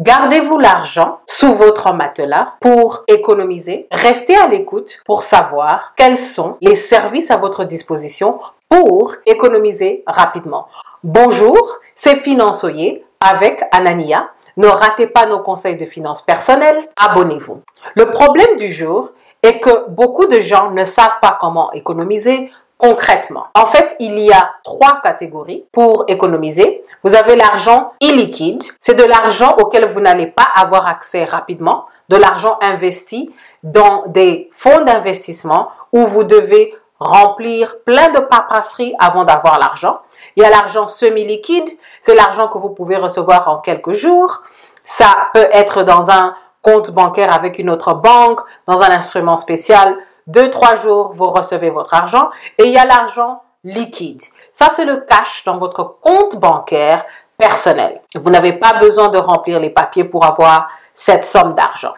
Gardez-vous l'argent sous votre matelas pour économiser. Restez à l'écoute pour savoir quels sont les services à votre disposition pour économiser rapidement. Bonjour, c'est Finançoyer avec Anania. Ne ratez pas nos conseils de finances personnelles. Abonnez-vous. Le problème du jour est que beaucoup de gens ne savent pas comment économiser, concrètement. En fait, il y a trois catégories pour économiser. Vous avez l'argent illiquide, c'est de l'argent auquel vous n'allez pas avoir accès rapidement, de l'argent investi dans des fonds d'investissement où vous devez remplir plein de paperasseries avant d'avoir l'argent. Il y a l'argent semi-liquide, c'est l'argent que vous pouvez recevoir en quelques jours. Ça peut être dans un compte bancaire avec une autre banque, dans un instrument spécial deux, trois jours, vous recevez votre argent. Et il y a l'argent liquide. Ça, c'est le cash dans votre compte bancaire personnel. Vous n'avez pas besoin de remplir les papiers pour avoir cette somme d'argent.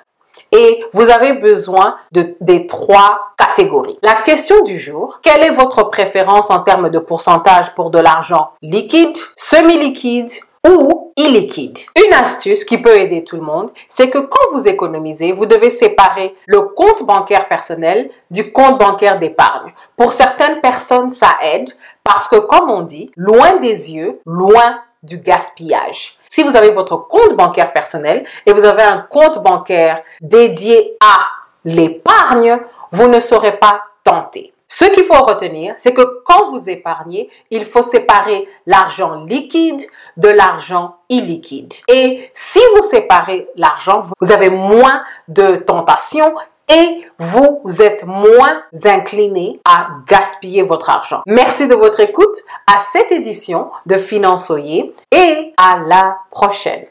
Et vous avez besoin de, des trois catégories. La question du jour, quelle est votre préférence en termes de pourcentage pour de l'argent liquide, semi-liquide ou illiquide. Une astuce qui peut aider tout le monde, c'est que quand vous économisez, vous devez séparer le compte bancaire personnel du compte bancaire d'épargne. Pour certaines personnes, ça aide parce que, comme on dit, loin des yeux, loin du gaspillage. Si vous avez votre compte bancaire personnel et vous avez un compte bancaire dédié à l'épargne, vous ne serez pas tenté. Ce qu'il faut retenir, c'est que quand vous épargnez, il faut séparer l'argent liquide de l'argent illiquide. Et si vous séparez l'argent, vous avez moins de tentations et vous êtes moins incliné à gaspiller votre argent. Merci de votre écoute à cette édition de Finançoyer et à la prochaine.